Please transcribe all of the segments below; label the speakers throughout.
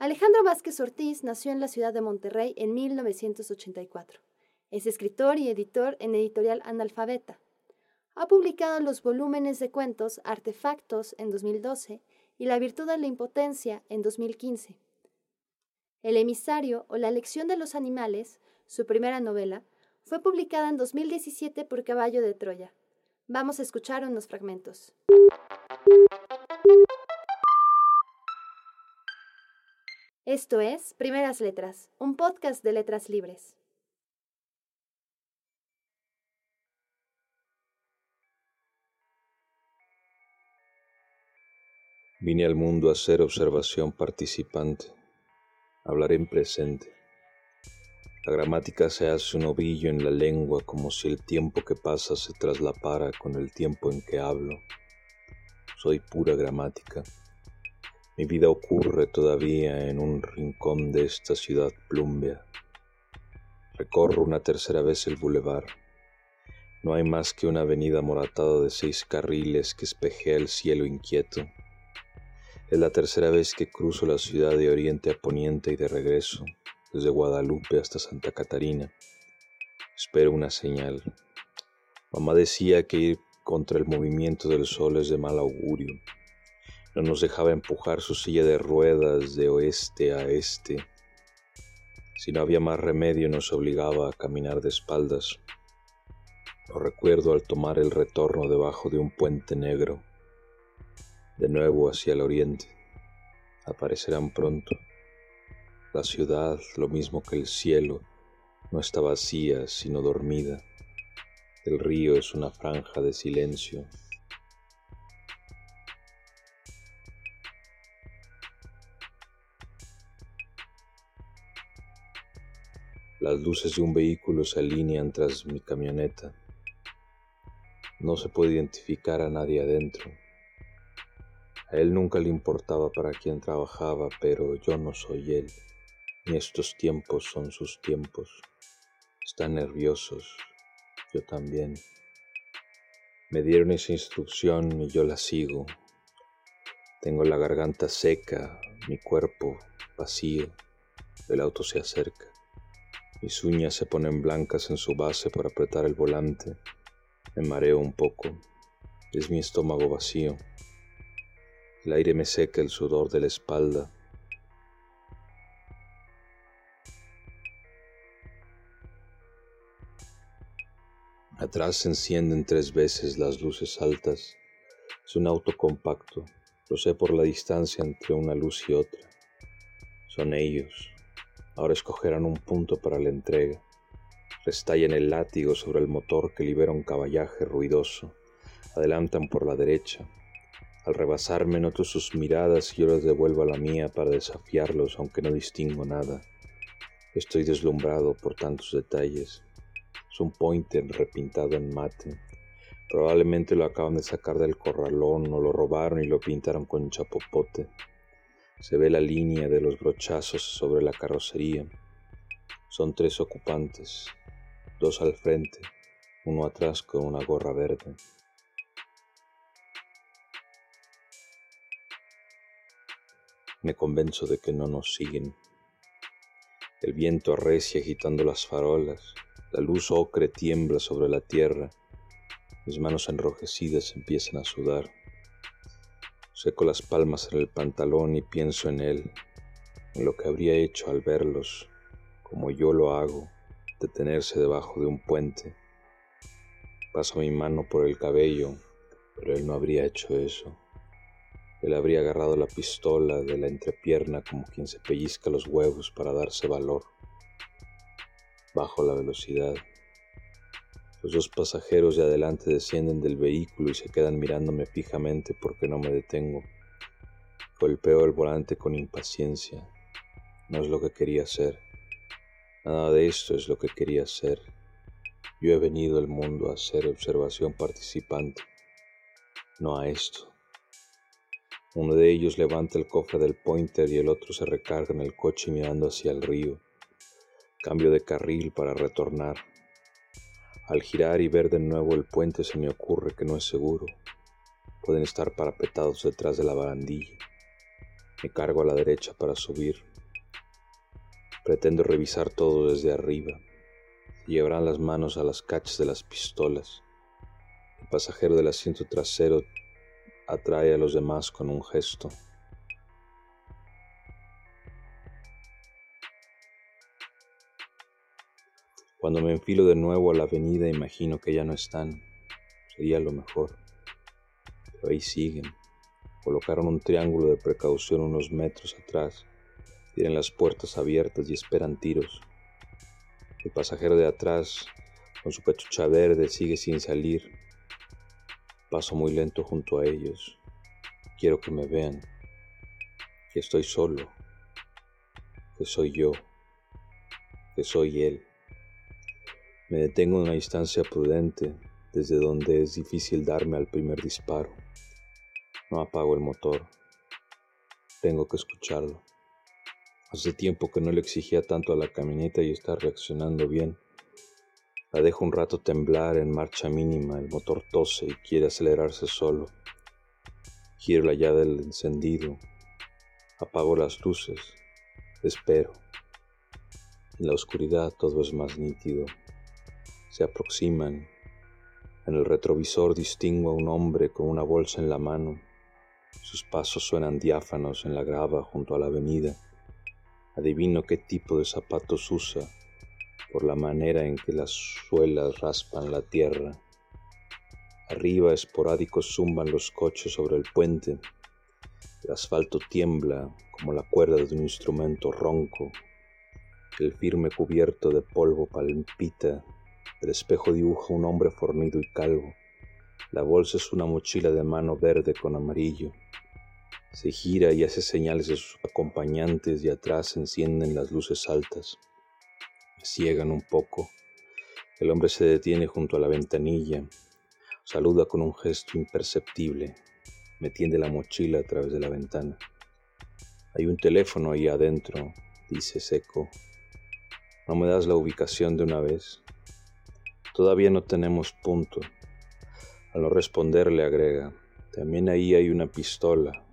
Speaker 1: Alejandro Vázquez Ortiz nació en la ciudad de Monterrey en 1984. Es escritor y editor en editorial Analfabeta. Ha publicado los volúmenes de cuentos Artefactos en 2012 y La virtud de la impotencia en 2015. El emisario o La lección de los animales, su primera novela, fue publicada en 2017 por Caballo de Troya. Vamos a escuchar unos fragmentos. Esto es Primeras Letras, un podcast de letras libres.
Speaker 2: Vine al mundo a ser observación participante. Hablaré en presente. La gramática se hace un ovillo en la lengua como si el tiempo que pasa se traslapara con el tiempo en que hablo. Soy pura gramática. Mi vida ocurre todavía en un rincón de esta ciudad plumbea. Recorro una tercera vez el bulevar. No hay más que una avenida moratada de seis carriles que espejea el cielo inquieto. Es la tercera vez que cruzo la ciudad de oriente a poniente y de regreso, desde Guadalupe hasta Santa Catarina. Espero una señal. Mamá decía que ir contra el movimiento del sol es de mal augurio no nos dejaba empujar su silla de ruedas de oeste a este. Si no había más remedio nos obligaba a caminar de espaldas. Lo recuerdo al tomar el retorno debajo de un puente negro, de nuevo hacia el oriente. Aparecerán pronto. La ciudad, lo mismo que el cielo, no está vacía, sino dormida. El río es una franja de silencio, Las luces de un vehículo se alinean tras mi camioneta. No se puede identificar a nadie adentro. A él nunca le importaba para quién trabajaba, pero yo no soy él, ni estos tiempos son sus tiempos. Están nerviosos, yo también. Me dieron esa instrucción y yo la sigo. Tengo la garganta seca, mi cuerpo vacío. El auto se acerca. Mis uñas se ponen blancas en su base por apretar el volante. Me mareo un poco. Es mi estómago vacío. El aire me seca el sudor de la espalda. Atrás se encienden tres veces las luces altas. Es un auto compacto. Lo sé por la distancia entre una luz y otra. Son ellos, Ahora escogerán un punto para la entrega. Restallan el látigo sobre el motor que libera un caballaje ruidoso. Adelantan por la derecha. Al rebasarme noto sus miradas y yo las devuelvo a la mía para desafiarlos, aunque no distingo nada. Estoy deslumbrado por tantos detalles. Es un pointer repintado en mate. Probablemente lo acaban de sacar del corralón o lo robaron y lo pintaron con chapopote. Se ve la línea de los brochazos sobre la carrocería. Son tres ocupantes, dos al frente, uno atrás con una gorra verde. Me convenzo de que no nos siguen. El viento arrecia agitando las farolas, la luz ocre tiembla sobre la tierra, mis manos enrojecidas empiezan a sudar. Seco las palmas en el pantalón y pienso en él, en lo que habría hecho al verlos, como yo lo hago, detenerse debajo de un puente. Paso mi mano por el cabello, pero él no habría hecho eso. Él habría agarrado la pistola de la entrepierna como quien se pellizca los huevos para darse valor. Bajo la velocidad. Los dos pasajeros de adelante descienden del vehículo y se quedan mirándome fijamente porque no me detengo. Golpeo el volante con impaciencia. No es lo que quería hacer. Nada de esto es lo que quería hacer. Yo he venido al mundo a hacer observación participante, no a esto. Uno de ellos levanta el cofre del pointer y el otro se recarga en el coche mirando hacia el río. Cambio de carril para retornar. Al girar y ver de nuevo el puente se me ocurre que no es seguro. Pueden estar parapetados detrás de la barandilla. Me cargo a la derecha para subir. Pretendo revisar todo desde arriba. Llevarán las manos a las cachas de las pistolas. El pasajero del asiento trasero atrae a los demás con un gesto. Cuando me enfilo de nuevo a la avenida imagino que ya no están. Sería lo mejor. Pero ahí siguen. Colocaron un triángulo de precaución unos metros atrás. Tienen las puertas abiertas y esperan tiros. El pasajero de atrás, con su cachucha verde, sigue sin salir. Paso muy lento junto a ellos. Quiero que me vean. Que estoy solo. Que soy yo. Que soy él. Me detengo en una distancia prudente desde donde es difícil darme al primer disparo. No apago el motor. Tengo que escucharlo. Hace tiempo que no le exigía tanto a la camioneta y está reaccionando bien. La dejo un rato temblar en marcha mínima, el motor tose y quiere acelerarse solo. Giro la llave del encendido, apago las luces, espero. En la oscuridad todo es más nítido se aproximan. En el retrovisor distingo a un hombre con una bolsa en la mano. Sus pasos suenan diáfanos en la grava junto a la avenida. Adivino qué tipo de zapatos usa por la manera en que las suelas raspan la tierra. Arriba esporádicos zumban los coches sobre el puente. El asfalto tiembla como la cuerda de un instrumento ronco. El firme cubierto de polvo palpita el espejo dibuja un hombre fornido y calvo. La bolsa es una mochila de mano verde con amarillo. Se gira y hace señales de sus acompañantes y atrás encienden las luces altas. Ciegan un poco. El hombre se detiene junto a la ventanilla. Saluda con un gesto imperceptible. Me tiende la mochila a través de la ventana. Hay un teléfono ahí adentro, dice seco. ¿No me das la ubicación de una vez? Todavía no tenemos punto. Al no responder le agrega, también ahí hay una pistola.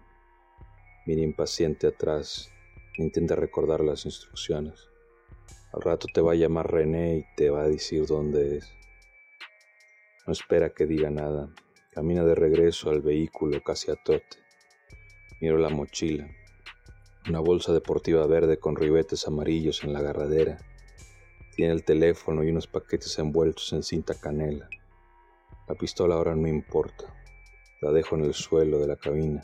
Speaker 2: Mira impaciente atrás, intenta recordar las instrucciones. Al rato te va a llamar René y te va a decir dónde es. No espera que diga nada. Camina de regreso al vehículo casi a tote. Miro la mochila. Una bolsa deportiva verde con ribetes amarillos en la agarradera tiene el teléfono y unos paquetes envueltos en cinta canela. La pistola ahora no importa. La dejo en el suelo de la cabina.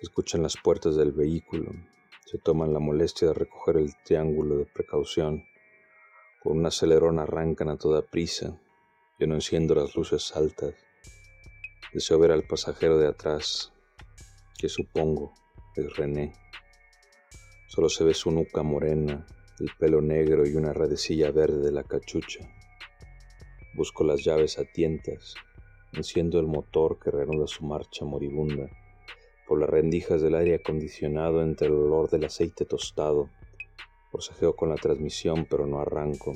Speaker 2: Escuchan las puertas del vehículo. Se toman la molestia de recoger el triángulo de precaución. Con un acelerón arrancan a toda prisa. Yo no enciendo las luces altas. Deseo ver al pasajero de atrás, que supongo es René. Solo se ve su nuca morena, el pelo negro y una redecilla verde de la cachucha. Busco las llaves a tientas, enciendo el motor que reanuda su marcha moribunda. Por las rendijas del aire acondicionado entre el olor del aceite tostado. Forsajeo con la transmisión, pero no arranco.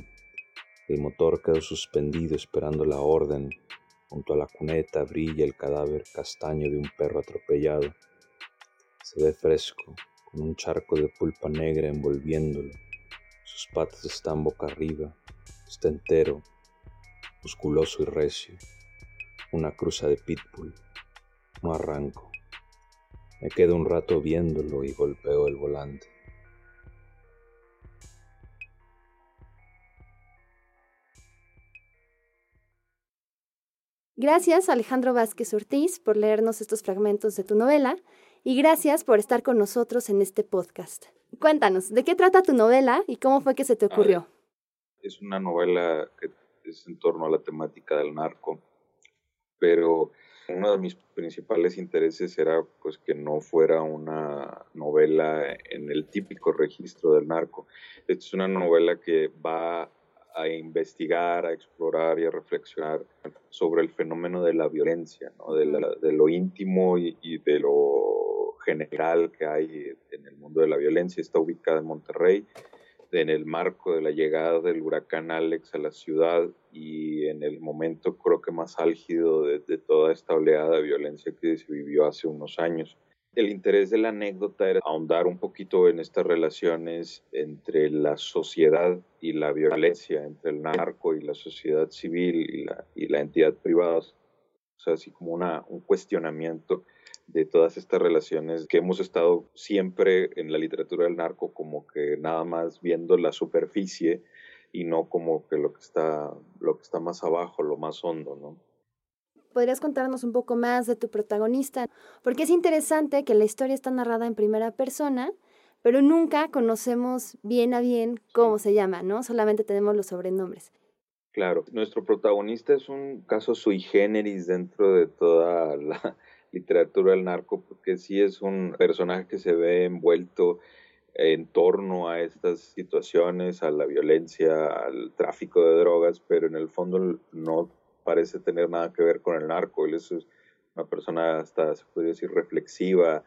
Speaker 2: El motor quedó suspendido esperando la orden. Junto a la cuneta brilla el cadáver castaño de un perro atropellado. Se ve fresco, con un charco de pulpa negra envolviéndolo. Sus patas están boca arriba, está entero, musculoso y recio, una cruza de pitbull. No arranco. Me quedo un rato viéndolo y golpeo el volante.
Speaker 1: Gracias Alejandro Vázquez Ortiz por leernos estos fragmentos de tu novela y gracias por estar con nosotros en este podcast. Cuéntanos, ¿de qué trata tu novela y cómo fue que se te ocurrió?
Speaker 3: es una novela que es en torno a la temática del narco, pero uno de mis principales intereses era pues que no fuera una novela en el típico registro del narco. es una novela que va a investigar, a explorar y a reflexionar sobre el fenómeno de la violencia, ¿no? de, lo íntimo y, y de lo general que hay en el mundo de la violencia. Está ubicada en Monterrey, en el marco de la llegada del huracán Alex a la ciudad y en el momento creo que más álgido de, toda esta oleada de violencia que se vivió hace unos años. El interés de la anécdota era ahondar un poquito en estas relaciones entre la sociedad y la violencia, entre el narco y la sociedad civil y la, y la entidad privada. O sea, así como un cuestionamiento de todas estas relaciones que hemos estado siempre en la literatura del narco como que nada más viendo la superficie y no como que lo que está, lo que está más abajo, lo más hondo, ¿no?
Speaker 1: ¿Podrías contarnos un poco más de tu protagonista? Porque es interesante que la historia está narrada en primera persona, pero nunca conocemos bien a bien cómo se llama, ¿no? Solamente tenemos los sobrenombres.
Speaker 3: Claro, nuestro protagonista es un caso sui generis dentro de toda la literatura del narco, porque sí es un personaje que se ve envuelto en torno a estas situaciones, a la violencia, al tráfico de drogas, pero en el fondo no parece tener nada que ver con el narco. Él es una persona hasta, se podría decir, reflexiva,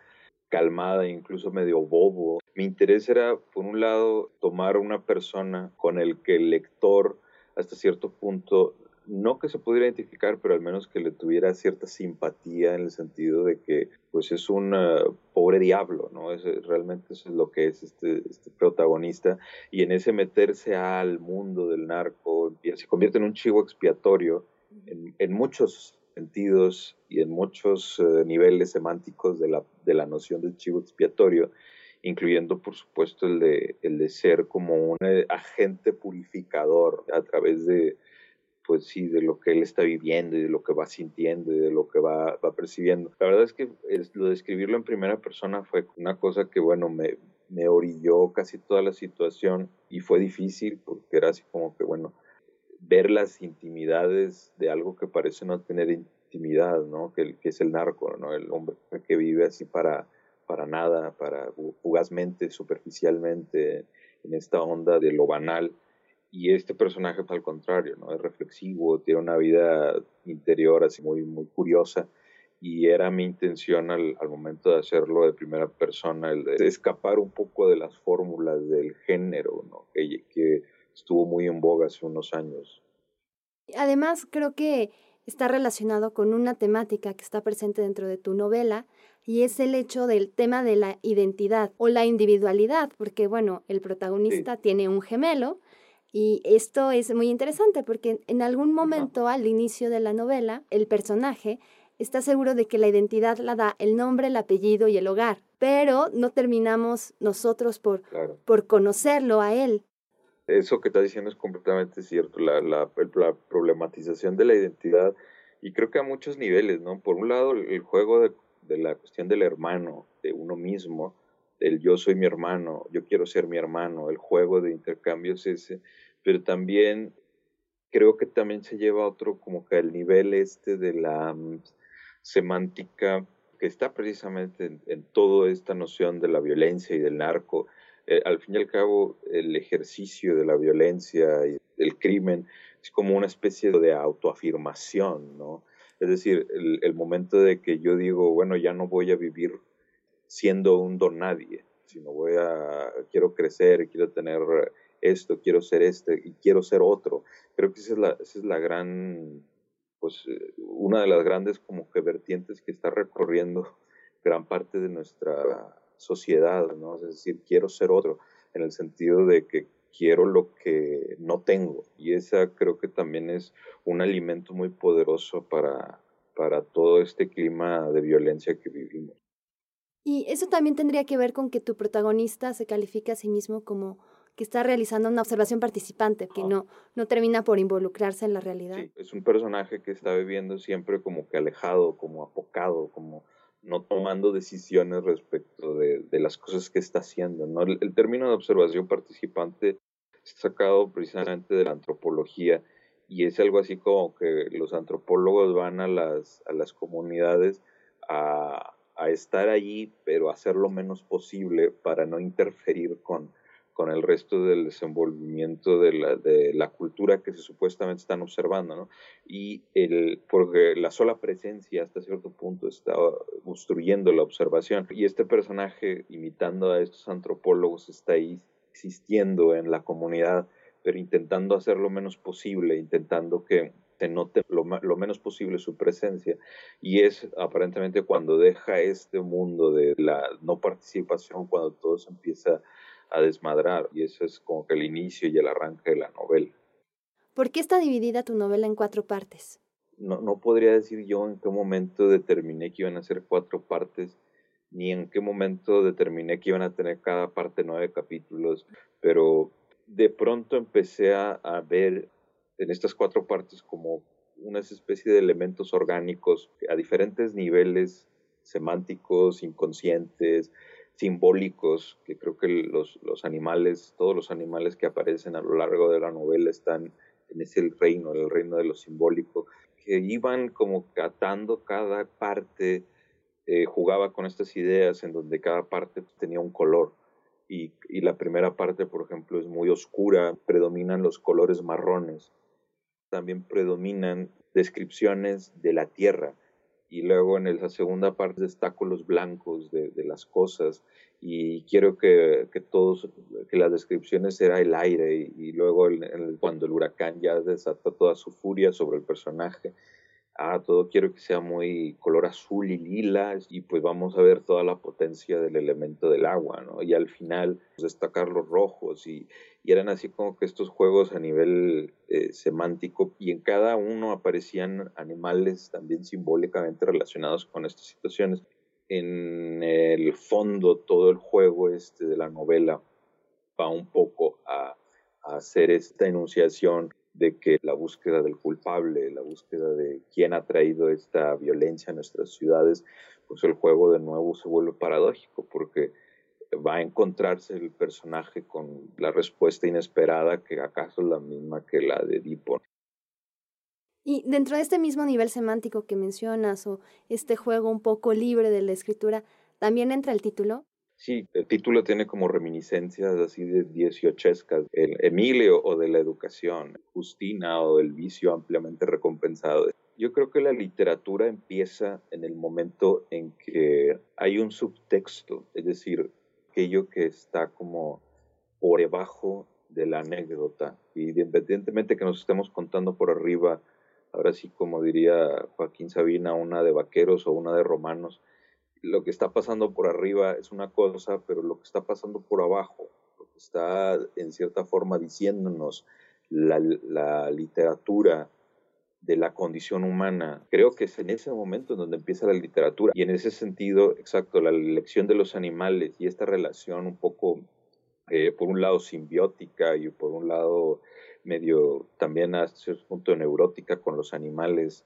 Speaker 3: calmada, incluso medio bobo. Mi interés era, por un lado, tomar una persona con el que el lector, hasta cierto punto, no que se pudiera identificar, pero al menos que le tuviera cierta simpatía en el sentido de que pues es un uh, pobre diablo, ¿no? Es, realmente eso es lo que es este, este protagonista y en ese meterse al mundo del narco se convierte en un chivo expiatorio en, en muchos sentidos y en muchos uh, niveles semánticos de la, de la noción del chivo expiatorio, incluyendo por supuesto el de, el de ser como un eh, agente purificador a través de pues sí, de lo que él está viviendo y de lo que va sintiendo y de lo que va, va percibiendo. La verdad es que lo de escribirlo en primera persona fue una cosa que, bueno, me, me orilló casi toda la situación y fue difícil porque era así como que, bueno, ver las intimidades de algo que parece no tener intimidad, ¿no? Que, es el narco, ¿no? El hombre que vive así para, para nada, para fugazmente, superficialmente, en esta onda de lo banal y este personaje, al contrario, ¿no? Es reflexivo, tiene una vida interior así muy, muy curiosa. Y era mi intención al, al momento de hacerlo de primera persona, el de escapar un poco de las fórmulas del género, ¿no? Que, que estuvo muy en boga hace unos años.
Speaker 1: Además, creo que está relacionado con una temática que está presente dentro de tu novela y es el hecho del tema de la identidad o la individualidad, porque bueno, el protagonista tiene un gemelo y esto es muy interesante porque en algún momento al inicio de la novela, el personaje está seguro de que la identidad la da el nombre, el apellido y el hogar, pero no terminamos nosotros por, por conocerlo a él.
Speaker 3: Eso que estás diciendo es completamente cierto, la, la, la, problematización de la identidad y creo que a muchos niveles, ¿no? Por un lado, el juego de, de la cuestión del hermano, de uno mismo, el yo soy mi hermano, yo quiero ser mi hermano, el juego de intercambios ese, pero también creo que también se lleva otro como que al nivel este de la mm, semántica que está precisamente en, toda esta noción de la violencia y del narco. Eh, al fin y al cabo, el ejercicio de la violencia y el crimen es como una especie de autoafirmación, ¿no? Es decir, el, el momento de que yo digo, bueno, ya no voy a vivir siendo un don nadie, sino voy a, quiero crecer, quiero tener esto, quiero ser este y quiero ser otro. Creo que esa es la, esa es la gran, pues una de las grandes como que vertientes que está recorriendo gran parte de nuestra sociedad, ¿no? Es decir, quiero ser otro, en el sentido de que quiero lo que no tengo. Y esa creo que también es un alimento muy poderoso para, para todo este clima de violencia que vivimos.
Speaker 1: Y eso también tendría que ver con que tu protagonista se califica a sí mismo como que está realizando una observación participante, que no, no termina por involucrarse en la realidad.
Speaker 3: Sí, es un personaje que está viviendo siempre como que alejado, como apocado, como no tomando decisiones respecto de, de las cosas que está haciendo. ¿no? El, término de observación participante es sacado precisamente de la antropología y es algo así como que los antropólogos van a las, a las comunidades a a estar allí, pero hacer lo menos posible para no interferir con, con el resto del desenvolvimiento de la, de la cultura que se supuestamente están observando, ¿no? Y el, porque la sola presencia hasta cierto punto está obstruyendo la observación. Y este personaje, imitando a estos antropólogos, está ahí existiendo en la comunidad, pero intentando hacer lo menos posible, intentando que se note lo, lo, menos posible su presencia y es aparentemente cuando deja este mundo de la no participación, cuando todo se empieza a desmadrar y eso es como que el inicio y el arranque de la novela.
Speaker 1: ¿Por qué está dividida tu novela en cuatro partes?
Speaker 3: No, no podría decir yo en qué momento determiné que iban a ser cuatro partes, ni en qué momento determiné que iban a tener cada parte nueve capítulos, pero de pronto empecé a, a ver en estas cuatro partes como una especie de elementos orgánicos a diferentes niveles semánticos, inconscientes, simbólicos, que creo que los, los, animales, todos los animales que aparecen a lo largo de la novela están en ese reino, el reino de lo simbólico, que iban como catando cada parte, eh, jugaba con estas ideas en donde cada parte tenía un color. Y, y la primera parte, por ejemplo, es muy oscura, predominan los colores marrones también predominan descripciones de la tierra y luego en la segunda parte destaco los blancos de, las cosas y quiero que, que, todos, que las descripciones era el aire y, luego cuando el huracán ya desata toda su furia sobre el personaje, ah, todo quiero que sea muy color azul y lila y pues vamos a ver toda la potencia del elemento del agua, ¿no? Y al final pues, destacar los rojos y, eran así como que estos juegos a nivel eh, semántico y en cada uno aparecían animales también simbólicamente relacionados con estas situaciones. En el fondo todo el juego este de la novela va un poco a hacer esta enunciación de que la búsqueda del culpable, la búsqueda de quién ha traído esta violencia a nuestras ciudades, pues el juego de nuevo se vuelve paradójico porque va a encontrarse el personaje con la respuesta inesperada que acaso es la misma que la de Edipo.
Speaker 1: Y dentro de este mismo nivel semántico que mencionas o este juego un poco libre de la escritura, ¿también entra el título?
Speaker 3: Sí, el título tiene como reminiscencias así de dieciochescas, el Emilio o de la educación, Justina o del vicio ampliamente recompensado. Yo creo que la literatura empieza en el momento en que hay un subtexto, es decir, aquello que está como por debajo de la anécdota. Y independientemente que nos estemos contando por arriba, ahora sí como diría Joaquín Sabina, una de vaqueros o una de romanos, lo que está pasando por arriba es una cosa, pero lo que está pasando por abajo, lo que está en cierta forma diciéndonos la, literatura de la condición humana, creo que es en ese momento en donde empieza la literatura. Y en ese sentido, exacto, la elección de los animales y esta relación un poco, eh, por un lado, simbiótica y por un lado medio también a cierto punto neurótica con los animales,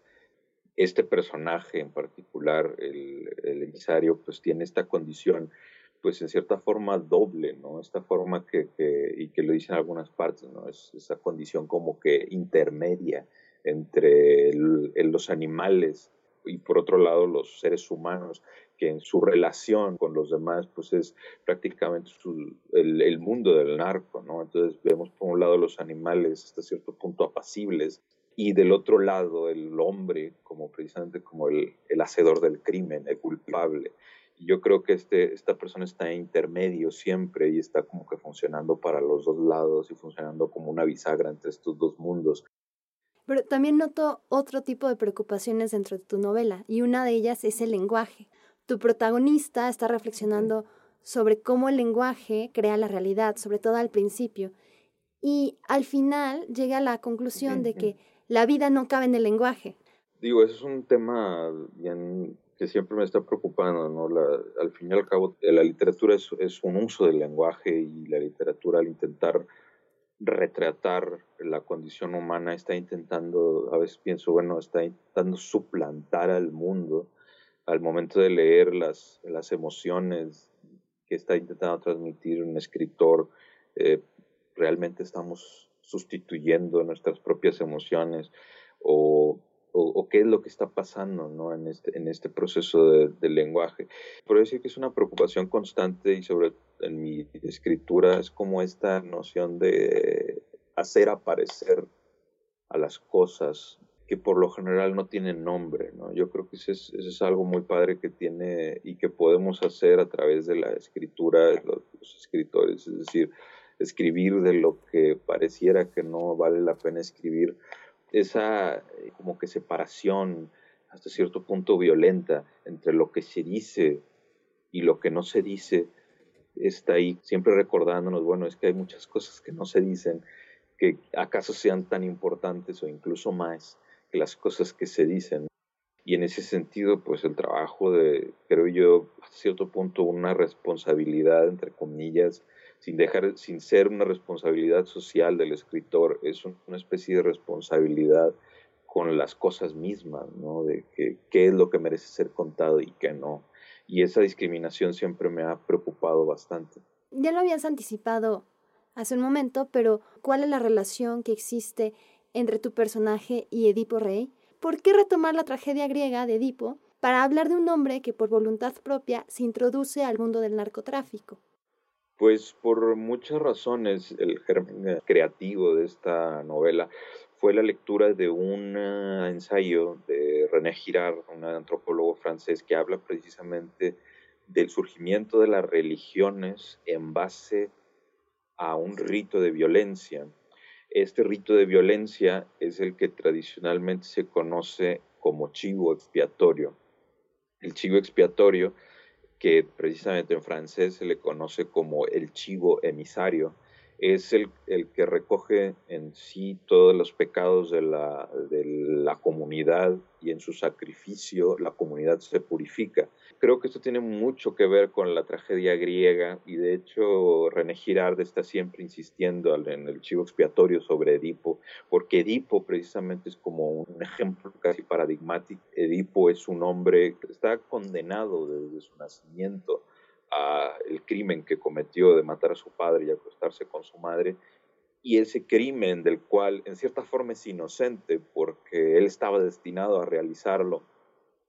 Speaker 3: este personaje en particular, el, el, emisario, pues tiene esta condición, pues en cierta forma doble, ¿no? Esta forma que, que y que lo dicen en algunas partes, ¿no? Es esa condición como que intermedia entre los animales y por otro lado los seres humanos, que en su relación con los demás, pues es prácticamente el, el, mundo del narco, ¿no? Entonces vemos por un lado los animales hasta cierto punto apacibles, y del otro lado el hombre como precisamente como el, el hacedor del crimen, el culpable. Y yo creo que este, esta persona está en intermedio siempre y está como que funcionando para los dos lados y funcionando como una bisagra entre estos dos mundos.
Speaker 1: Pero también noto otro tipo de preocupaciones dentro de tu novela y una de ellas es el lenguaje. Tu protagonista está reflexionando sobre cómo el lenguaje crea la realidad, sobre todo al principio, y al final llega a la conclusión de que la vida no cabe en el lenguaje.
Speaker 3: Digo, eso es un tema bien que siempre me está preocupando, ¿no? La, al fin y al cabo, la literatura es, es, un uso del lenguaje y la literatura al intentar retratar la condición humana está intentando, a veces pienso, bueno, está intentando suplantar al mundo al momento de leer las, las emociones que está intentando transmitir un escritor. Eh, realmente estamos sustituyendo nuestras propias emociones o, o, qué es lo que está pasando ¿no? en, este, en este proceso de, del lenguaje. Por decir que es una preocupación constante y sobre en mi escritura es como esta noción de hacer aparecer a las cosas que por lo general no tienen nombre, ¿no? Yo creo que eso es, es algo muy padre que tiene y que podemos hacer a través de la escritura de los, los escritores, es decir, escribir de lo que pareciera que no vale la pena escribir, esa eh, como que separación hasta cierto punto violenta entre lo que se dice y lo que no se dice está ahí, siempre recordándonos, bueno, es que hay muchas cosas que no se dicen, que acaso sean tan importantes o incluso más que las cosas que se dicen. Y en ese sentido, pues el trabajo de, creo yo, a cierto punto una responsabilidad, entre comillas, sin dejar, sin ser una responsabilidad social del escritor, es una especie de responsabilidad con las cosas mismas, ¿no? De que, qué es lo que merece ser contado y qué no. Y esa discriminación siempre me ha preocupado bastante.
Speaker 1: Ya lo habías anticipado hace un momento, pero ¿cuál es la relación que existe entre tu personaje y Edipo Rey? ¿Por qué retomar la tragedia griega de Edipo para hablar de un hombre que por voluntad propia se introduce al mundo del narcotráfico?
Speaker 3: Pues por muchas razones el germen creativo de esta novela fue la lectura de un eh, ensayo de René Girard, un antropólogo francés, que habla precisamente del surgimiento de las religiones en base a un rito de violencia. Este rito de violencia es el que tradicionalmente se conoce como chivo expiatorio. El chivo expiatorio, que precisamente en francés se le conoce como el chivo emisario, es el, el, que recoge en sí todos los pecados de la, de la comunidad y en su sacrificio la comunidad se purifica. Creo que esto tiene mucho que ver con la tragedia griega y de hecho René Girard está siempre insistiendo en el chivo expiatorio sobre Edipo, porque Edipo precisamente es como un ejemplo casi paradigmático. Edipo es un hombre que está condenado desde su nacimiento el crimen que cometió de matar a su padre y acostarse con su madre, y ese crimen del cual en cierta forma es inocente porque él estaba destinado a realizarlo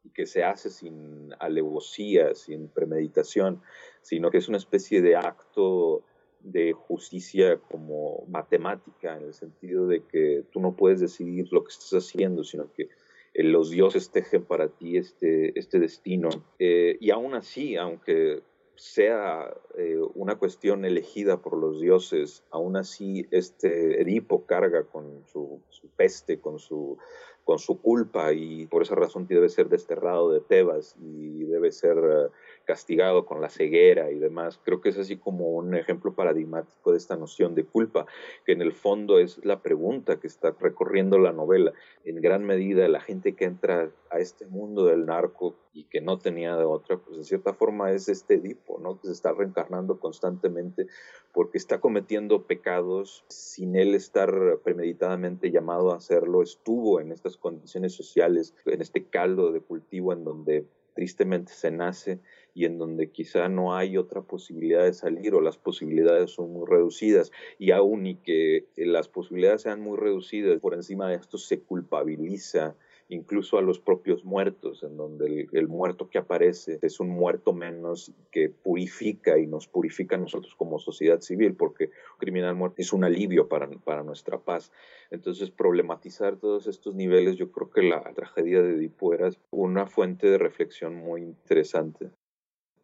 Speaker 3: y que se hace sin alevosía, sin premeditación, sino que es una especie de acto de justicia como matemática, en el sentido de que tú no puedes decidir lo que estás haciendo, sino que eh, los dioses tejen para ti este, este destino. Eh, y aún así, aunque sea eh, una cuestión elegida por los dioses, aún así este Edipo carga con su, peste, con su, con su culpa y por esa razón debe ser desterrado de Tebas y debe ser eh, castigado con la ceguera y demás. Creo que es así como un ejemplo paradigmático de esta noción de culpa, que en el fondo es la pregunta que está recorriendo la novela. En gran medida la gente que entra a este mundo del narco y que no tenía de otra, pues en cierta forma es este Edipo, ¿no? Que se está reencarnando constantemente porque está cometiendo pecados sin él estar premeditadamente llamado a hacerlo, estuvo en estas condiciones sociales, en este caldo de cultivo en donde tristemente se nace y en donde quizá no hay otra posibilidad de salir o las posibilidades son muy reducidas y aún y que las posibilidades sean muy reducidas, por encima de esto se culpabiliza incluso a los propios muertos, en donde el, muerto que aparece es un muerto menos que purifica y nos purifica a nosotros como sociedad civil, porque criminal muerto es un alivio para, para nuestra paz. Entonces, problematizar todos estos niveles, yo creo que la tragedia de Edipo era una fuente de reflexión muy interesante.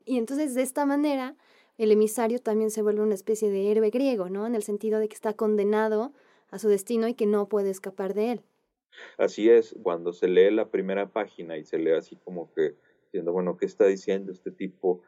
Speaker 1: Y entonces, de esta manera, el emisario también se vuelve una especie de héroe griego, ¿no? En el sentido de que está condenado a su destino y que no puede escapar de él.
Speaker 3: Así es, cuando se lee la primera página y se lee así como que diciendo, bueno, ¿qué está diciendo este tipo?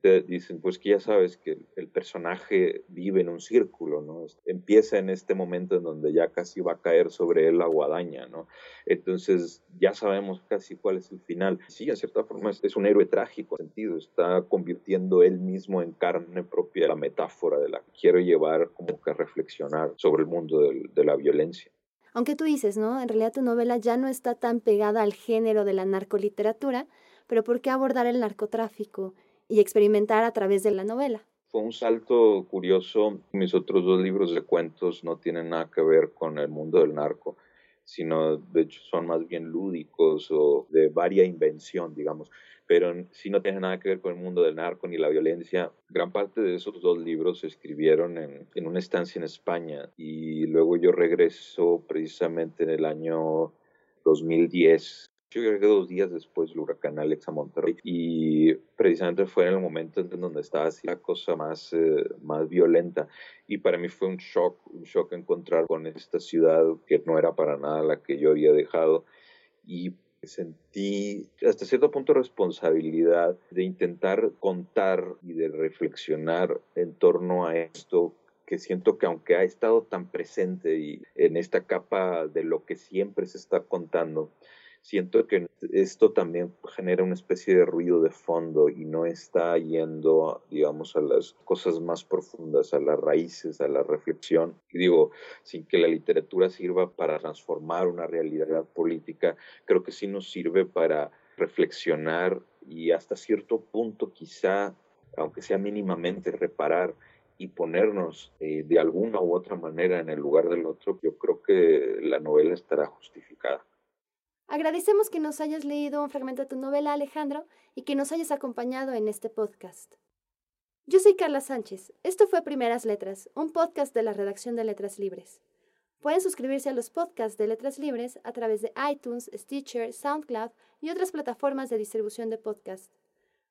Speaker 3: Te dicen, pues que ya sabes que el personaje vive en un círculo, ¿no? Empieza en este momento en donde ya casi va a caer sobre él la guadaña, ¿no? Entonces ya sabemos casi cuál es el final. Sí, en cierta forma es un héroe trágico, en sentido, está convirtiendo él mismo en carne propia la metáfora de la que quiero llevar como que a reflexionar sobre el mundo de la violencia.
Speaker 1: Aunque tú dices, ¿no? En realidad tu novela ya no está tan pegada al género de la narcoliteratura, pero ¿por qué abordar el narcotráfico y experimentar a través de la novela?
Speaker 3: Fue un salto curioso. Mis otros dos libros de cuentos no tienen nada que ver con el mundo del narco, sino de hecho son más bien lúdicos o de varia invención, digamos pero si no tiene nada que ver con el mundo del narco ni la violencia. Gran parte de esos dos libros se escribieron en, una estancia en España y luego yo regreso precisamente en el año 2010 Yo llegué dos días después del huracán Alex a Monterrey y precisamente fue en el momento en donde estaba así la cosa más, eh, más violenta. Y para mí fue un shock, un shock encontrar con esta ciudad que no era para nada la que yo había dejado. Y sentí hasta cierto punto responsabilidad de intentar contar y de reflexionar en torno a esto que siento que aunque ha estado tan presente y en esta capa de lo que siempre se está contando, siento que esto también genera una especie de ruido de fondo y no está yendo, digamos, a las cosas más profundas, a las raíces, a la reflexión. Digo, sin que la literatura sirva para transformar una realidad política, creo que sí nos sirve para reflexionar y hasta cierto punto quizá, aunque sea mínimamente, reparar y ponernos eh, de alguna u otra manera en el lugar del otro, yo creo que la novela estará justificada.
Speaker 1: Agradecemos que nos hayas leído un fragmento de tu novela, Alejandro, y que nos hayas acompañado en este podcast. Yo soy Carla Sánchez. Esto fue Primeras Letras, un podcast de la redacción de Letras Libres. Pueden suscribirse a los podcasts de Letras Libres a través de iTunes, Stitcher, SoundCloud y otras plataformas de distribución de podcast.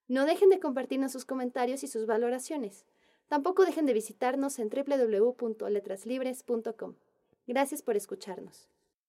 Speaker 1: No dejen de compartirnos sus comentarios y sus valoraciones. Tampoco dejen de visitarnos en www.letraslibres.com. Gracias por escucharnos.